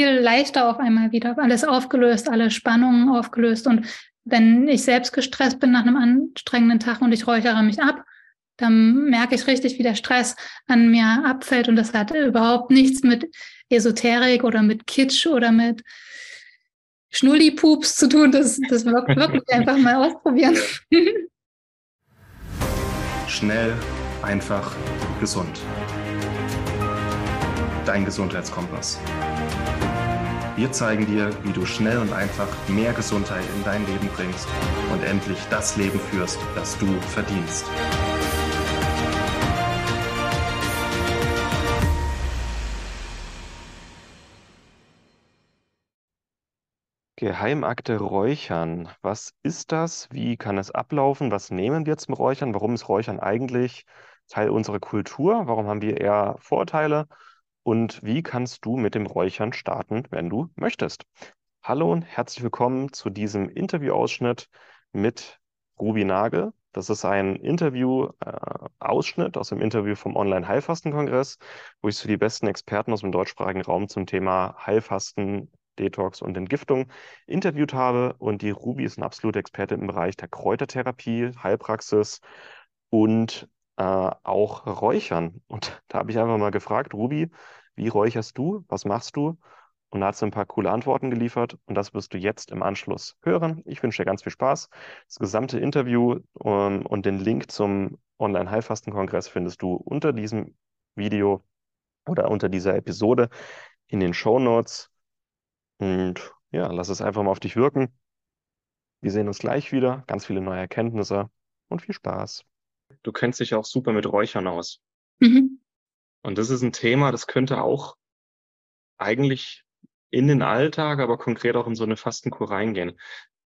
viel leichter auf einmal wieder. Alles aufgelöst, alle Spannungen aufgelöst. Und wenn ich selbst gestresst bin nach einem anstrengenden Tag und ich räuchere mich ab, dann merke ich richtig, wie der Stress an mir abfällt. Und das hat überhaupt nichts mit Esoterik oder mit Kitsch oder mit Schnulli-Pups zu tun. Das, das wirklich einfach mal ausprobieren. Schnell, einfach, gesund. Dein Gesundheitskompass. Wir zeigen dir, wie du schnell und einfach mehr Gesundheit in dein Leben bringst und endlich das Leben führst, das du verdienst. Geheimakte Räuchern. Was ist das? Wie kann es ablaufen? Was nehmen wir zum Räuchern? Warum ist Räuchern eigentlich Teil unserer Kultur? Warum haben wir eher Vorteile? Und wie kannst du mit dem Räuchern starten, wenn du möchtest? Hallo und herzlich willkommen zu diesem Interviewausschnitt mit Ruby Nagel. Das ist ein Interview-Ausschnitt aus dem Interview vom Online-Heilfasten-Kongress, wo ich so die besten Experten aus dem deutschsprachigen Raum zum Thema Heilfasten Detox und Entgiftung interviewt habe. Und die Ruby ist eine absolute Expertin im Bereich der Kräutertherapie, Heilpraxis und äh, auch Räuchern. Und da habe ich einfach mal gefragt, Ruby, wie räucherst du? Was machst du? Und da hat sie ein paar coole Antworten geliefert und das wirst du jetzt im Anschluss hören. Ich wünsche dir ganz viel Spaß. Das gesamte Interview um, ähm, und den Link zum Online-Heilfasten-Kongress findest du unter diesem Video oder unter dieser Episode in den Show Notes. Und ja, lass es einfach mal auf dich wirken. Wir sehen uns gleich wieder. Ganz viele neue Erkenntnisse und viel Spaß. Du kennst dich auch super mit Räuchern aus. Mhm. Und das ist ein Thema, das könnte auch eigentlich in den Alltag, aber konkret auch in so eine Fastenkur reingehen.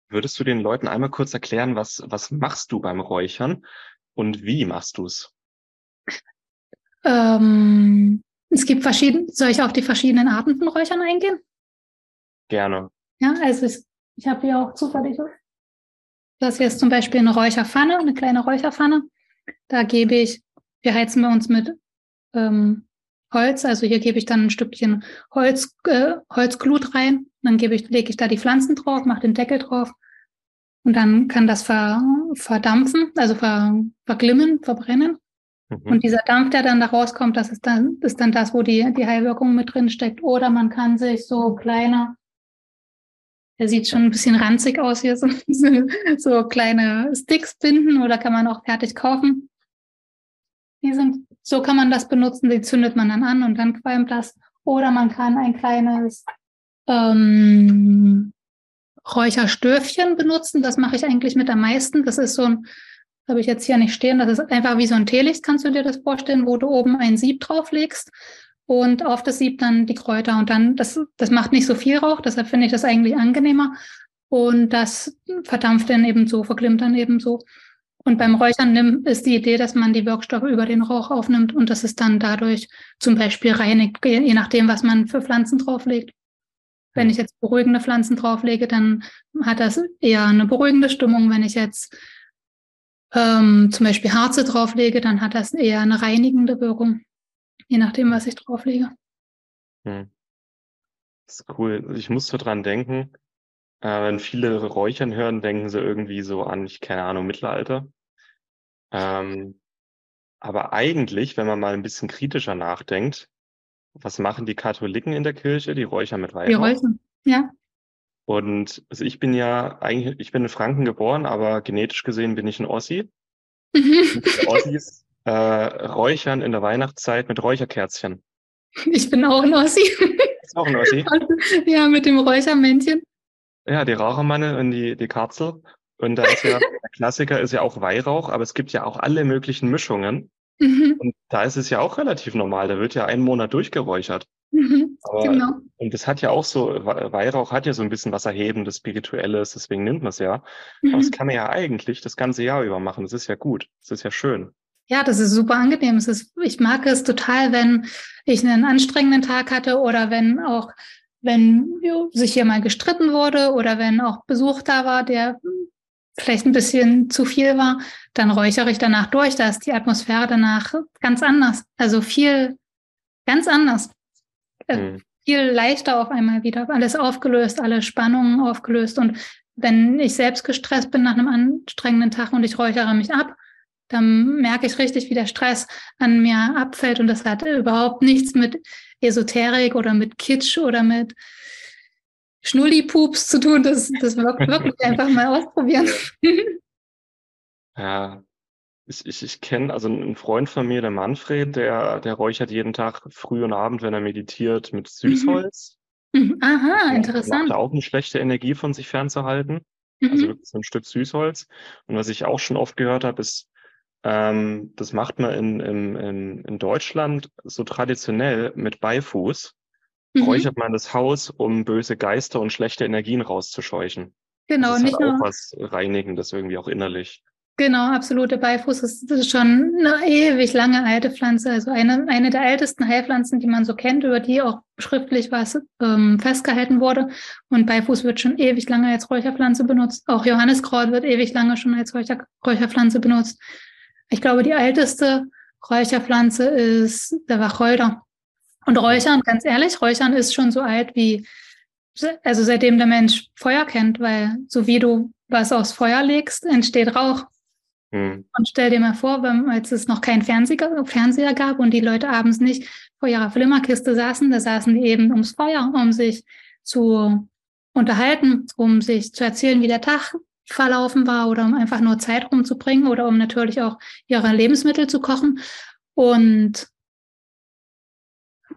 Würdest du den Leuten einmal kurz erklären, was, was machst du beim Räuchern und wie machst du es? Ähm, es gibt verschiedene, soll ich auf die verschiedenen Arten von Räuchern eingehen? Gerne. Ja, also ich, ich habe hier auch zufällig, das hier ist zum Beispiel eine Räucherpfanne, eine kleine Räucherpfanne. Da gebe ich, wir heizen bei uns mit ähm, Holz, also hier gebe ich dann ein Stückchen Holz, äh, Holzglut rein, dann gebe ich, lege ich da die Pflanzen drauf, mache den Deckel drauf und dann kann das ver, verdampfen, also ver, verglimmen, verbrennen. Mhm. Und dieser Dampf, der dann da rauskommt, das ist dann, ist dann das, wo die, die Heilwirkung mit drin steckt. Oder man kann sich so kleine der sieht schon ein bisschen ranzig aus hier, so, so kleine Sticks binden oder kann man auch fertig kaufen. Die sind, so kann man das benutzen, die zündet man dann an und dann qualmt das. Oder man kann ein kleines ähm, Räucherstöfchen benutzen. Das mache ich eigentlich mit am meisten. Das ist so ein, habe ich jetzt hier nicht stehen, das ist einfach wie so ein Teelicht, kannst du dir das vorstellen, wo du oben ein Sieb drauflegst und auf das Sieb dann die Kräuter. Und dann, das, das macht nicht so viel Rauch, deshalb finde ich das eigentlich angenehmer. Und das verdampft dann eben so, verglimmt dann eben so. Und beim Räuchern ist die Idee, dass man die Wirkstoffe über den Rauch aufnimmt und dass es dann dadurch zum Beispiel reinigt, je nachdem, was man für Pflanzen drauflegt. Wenn ich jetzt beruhigende Pflanzen drauflege, dann hat das eher eine beruhigende Stimmung. Wenn ich jetzt ähm, zum Beispiel Harze drauflege, dann hat das eher eine reinigende Wirkung je nachdem, was ich drauflege. Hm. Das ist cool. Ich muss so dran denken, äh, wenn viele Räuchern hören, denken sie irgendwie so an, ich keine Ahnung, Mittelalter. Ähm, aber eigentlich, wenn man mal ein bisschen kritischer nachdenkt, was machen die Katholiken in der Kirche? Die räuchern mit Weihrauch. Die räuchern, ja. Und also ich bin ja eigentlich, ich bin in Franken geboren, aber genetisch gesehen bin ich ein Ossi. Mhm. Ossis äh, Räuchern in der Weihnachtszeit mit Räucherkerzchen. Ich bin auch ein Ossi. Ist auch ein Ossi? ja, mit dem Räuchermännchen. Ja, die Rauchermanne und die, die Karzel. Und da ist ja, der Klassiker ist ja auch Weihrauch, aber es gibt ja auch alle möglichen Mischungen. Mhm. Und da ist es ja auch relativ normal. Da wird ja einen Monat durchgeräuchert. Mhm, aber, genau. Und das hat ja auch so, Weihrauch hat ja so ein bisschen was Erhebendes, Spirituelles, deswegen nimmt man es ja. Mhm. Aber das kann man ja eigentlich das ganze Jahr über machen. Das ist ja gut. Das ist ja schön. Ja, das ist super angenehm. Es ist, ich mag es total, wenn ich einen anstrengenden Tag hatte oder wenn auch, wenn sich hier mal gestritten wurde oder wenn auch Besuch da war, der vielleicht ein bisschen zu viel war, dann räuchere ich danach durch. Da ist die Atmosphäre danach ganz anders. Also viel, ganz anders. Mhm. viel leichter auf einmal wieder. Alles aufgelöst, alle Spannungen aufgelöst. Und wenn ich selbst gestresst bin nach einem anstrengenden Tag und ich räuchere mich ab, dann merke ich richtig, wie der Stress an mir abfällt. Und das hat überhaupt nichts mit Esoterik oder mit Kitsch oder mit Schnulli-Pups zu tun. Das, das wirklich einfach mal ausprobieren. Ja, ich, ich, ich kenne, also ein Freund von mir, der Manfred, der, der räuchert jeden Tag früh und Abend, wenn er meditiert, mit mhm. Süßholz. Mhm. Aha, interessant. Macht auch eine schlechte Energie von sich fernzuhalten. Also mhm. Also wirklich so ein Stück Süßholz. Und was ich auch schon oft gehört habe, ist, ähm, das macht man in, in, in, Deutschland so traditionell mit Beifuß. Mhm. Räuchert man das Haus, um böse Geister und schlechte Energien rauszuscheuchen. Genau, das ist nicht halt auch was Reinigendes irgendwie auch innerlich. Genau, absolute Beifuß ist, ist schon eine ewig lange alte Pflanze, also eine, eine der ältesten Heilpflanzen, die man so kennt, über die auch schriftlich was ähm, festgehalten wurde. Und Beifuß wird schon ewig lange als Räucherpflanze benutzt. Auch Johanniskraut wird ewig lange schon als Räucher, Räucherpflanze benutzt. Ich glaube, die älteste Räucherpflanze ist der Wacholder. Und Räuchern, ganz ehrlich, Räuchern ist schon so alt wie, also seitdem der Mensch Feuer kennt, weil so wie du was aufs Feuer legst, entsteht Rauch. Mhm. Und stell dir mal vor, wenn, als es noch keinen Fernseher, Fernseher gab und die Leute abends nicht vor ihrer Flimmerkiste saßen, da saßen die eben ums Feuer, um sich zu unterhalten, um sich zu erzählen, wie der Tag verlaufen war oder um einfach nur Zeit rumzubringen oder um natürlich auch ihre Lebensmittel zu kochen. Und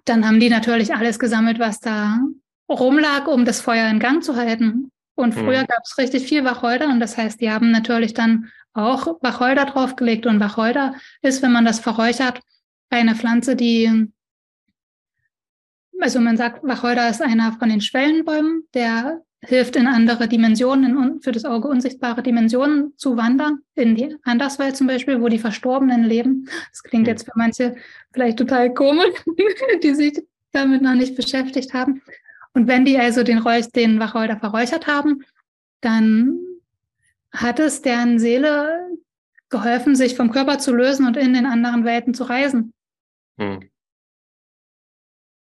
dann haben die natürlich alles gesammelt, was da rumlag, um das Feuer in Gang zu halten. Und früher mhm. gab es richtig viel Wacholder und das heißt, die haben natürlich dann auch Wacholder draufgelegt. Und Wacholder ist, wenn man das verräuchert, eine Pflanze, die, also man sagt, Wacholder ist einer von den Schwellenbäumen, der hilft in andere Dimensionen, in, für das Auge unsichtbare Dimensionen zu wandern, in die Anderswelt zum Beispiel, wo die Verstorbenen leben. Das klingt jetzt für manche vielleicht total komisch, die sich damit noch nicht beschäftigt haben. Und wenn die also den, Räuch, den Wacholder verräuchert haben, dann hat es deren Seele geholfen, sich vom Körper zu lösen und in den anderen Welten zu reisen. Hm.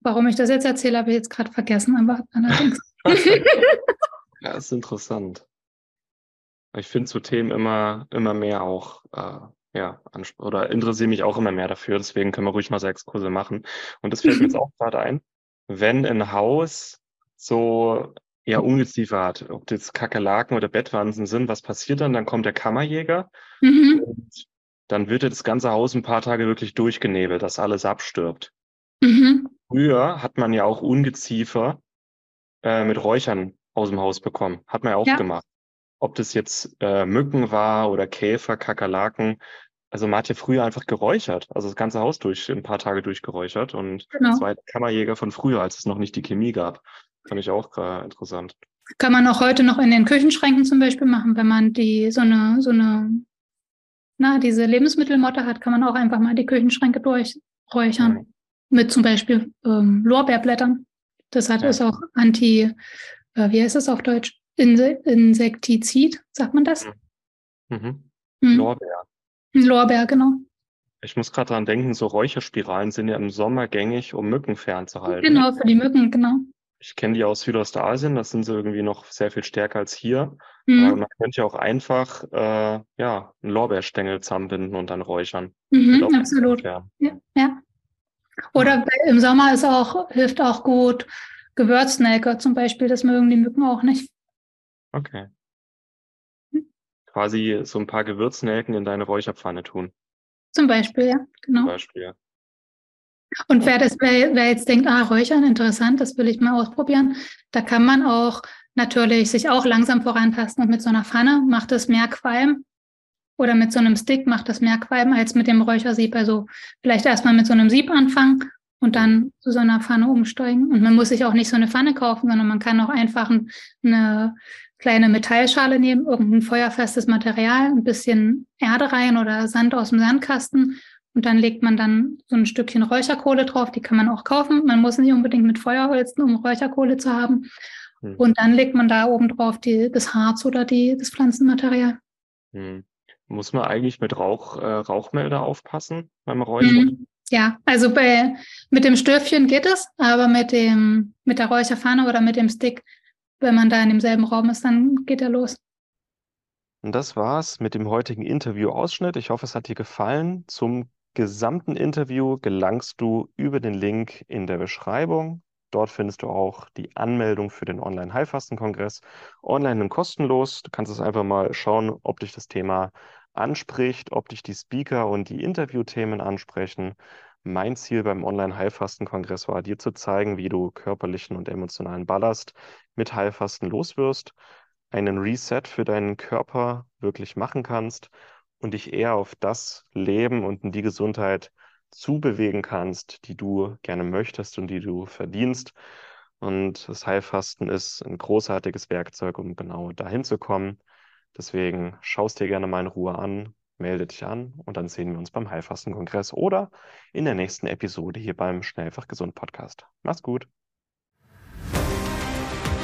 Warum ich das jetzt erzähle, habe ich jetzt gerade vergessen, aber allerdings. ja, ist interessant. Ich finde zu Themen immer, immer mehr auch, äh, ja, oder interessiere mich auch immer mehr dafür. Deswegen können wir ruhig mal sechs Kurse machen. Und das fällt mir jetzt auch gerade ein. Wenn ein Haus so ja, Ungeziefer hat, ob das Kakerlaken oder Bettwanzen sind, was passiert dann? Dann kommt der Kammerjäger mhm. und dann wird das ganze Haus ein paar Tage wirklich durchgenebelt, dass alles abstirbt. Mhm. Früher hat man ja auch Ungeziefer äh, mit Räuchern aus dem Haus bekommen. Hat man ja auch ja. gemacht. Ob das jetzt äh, Mücken war oder Käfer, Kakerlaken. Also man hat ja früher einfach geräuchert, also das ganze Haus durch, ein paar Tage durchgeräuchert. Und genau. das war der Kammerjäger von früher, als es noch nicht die Chemie gab. Fand ich auch äh, interessant. Kann man auch heute noch in den Küchenschränken zum Beispiel machen, wenn man die so eine, so eine, na, diese Lebensmittelmotte hat, kann man auch einfach mal die Küchenschränke durchräuchern. Mhm. Mit zum Beispiel ähm, Lorbeerblättern. Das hat ja. ist auch anti, äh, wie heißt es auf Deutsch? Inse Insektizid, sagt man das? Mhm. Mhm. mhm. Lorbeer. Lorbeer, genau. Ich muss gerade dran denken, so Räucherspiralen sind ja im Sommer gängig, um Mücken fernzuhalten. Genau, für die Mücken, genau. Ich kenne die aus Südostasien, das sind sie irgendwie noch sehr viel stärker als hier. Mhm. Aber man könnte ja auch einfach äh, ja, einen Lorbeerstängel zusammenbinden und dann räuchern. Mhm, absolut. Ja, ja. Oder im Sommer ist auch, hilft auch gut Gewürznelke zum Beispiel, das mögen die Mücken auch nicht. Okay. Hm? Quasi so ein paar Gewürznelken in deine Räucherpfanne tun. Zum Beispiel, ja, genau. Zum Beispiel, ja. Und wer, das, wer, wer jetzt denkt, ah, Räuchern, interessant, das will ich mal ausprobieren, da kann man auch natürlich sich auch langsam vorantasten und mit so einer Pfanne macht es mehr Qualm oder mit so einem Stick macht das mehr Qualm als mit dem Räuchersieb. Also vielleicht erstmal mit so einem Sieb anfangen und dann zu so einer Pfanne umsteigen. Und man muss sich auch nicht so eine Pfanne kaufen, sondern man kann auch einfach eine kleine Metallschale nehmen, irgendein feuerfestes Material, ein bisschen Erde rein oder Sand aus dem Sandkasten und dann legt man dann so ein Stückchen Räucherkohle drauf, die kann man auch kaufen. Man muss nicht unbedingt mit Feuer holzen, um Räucherkohle zu haben. Hm. Und dann legt man da oben drauf die, das Harz oder die, das Pflanzenmaterial. Hm. Muss man eigentlich mit Rauch, äh, Rauchmelder aufpassen beim Räuchern? Hm. Ja, also bei, mit dem Stöfchen geht es, aber mit dem, mit der Räucherpfanne oder mit dem Stick, wenn man da in demselben Raum ist, dann geht er los. Und das war's mit dem heutigen Interview-Ausschnitt. Ich hoffe, es hat dir gefallen. Zum gesamten Interview gelangst du über den Link in der Beschreibung. Dort findest du auch die Anmeldung für den Online-Heilfasten-Kongress. Online und kostenlos. Du kannst es einfach mal schauen, ob dich das Thema anspricht, ob dich die Speaker und die Interviewthemen ansprechen. Mein Ziel beim Online-Heilfasten-Kongress war, dir zu zeigen, wie du körperlichen und emotionalen Ballast mit Heilfasten loswirst, einen Reset für deinen Körper wirklich machen kannst und dich eher auf das Leben und in die Gesundheit zubewegen kannst, die du gerne möchtest und die du verdienst. Und das Heilfasten ist ein großartiges Werkzeug, um genau dahin zu kommen. Deswegen schaust dir gerne mal in Ruhe an, melde dich an und dann sehen wir uns beim Heilfastenkongress oder in der nächsten Episode hier beim Schnellfach Gesund Podcast. Mach's gut.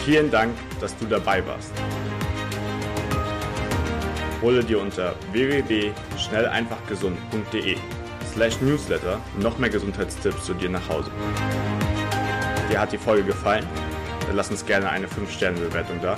Vielen Dank, dass du dabei warst. Hole dir unter www.schnelleinfachgesund.de slash newsletter noch mehr Gesundheitstipps zu dir nach Hause. Dir hat die Folge gefallen? Dann lass uns gerne eine 5-Sterne-Bewertung da,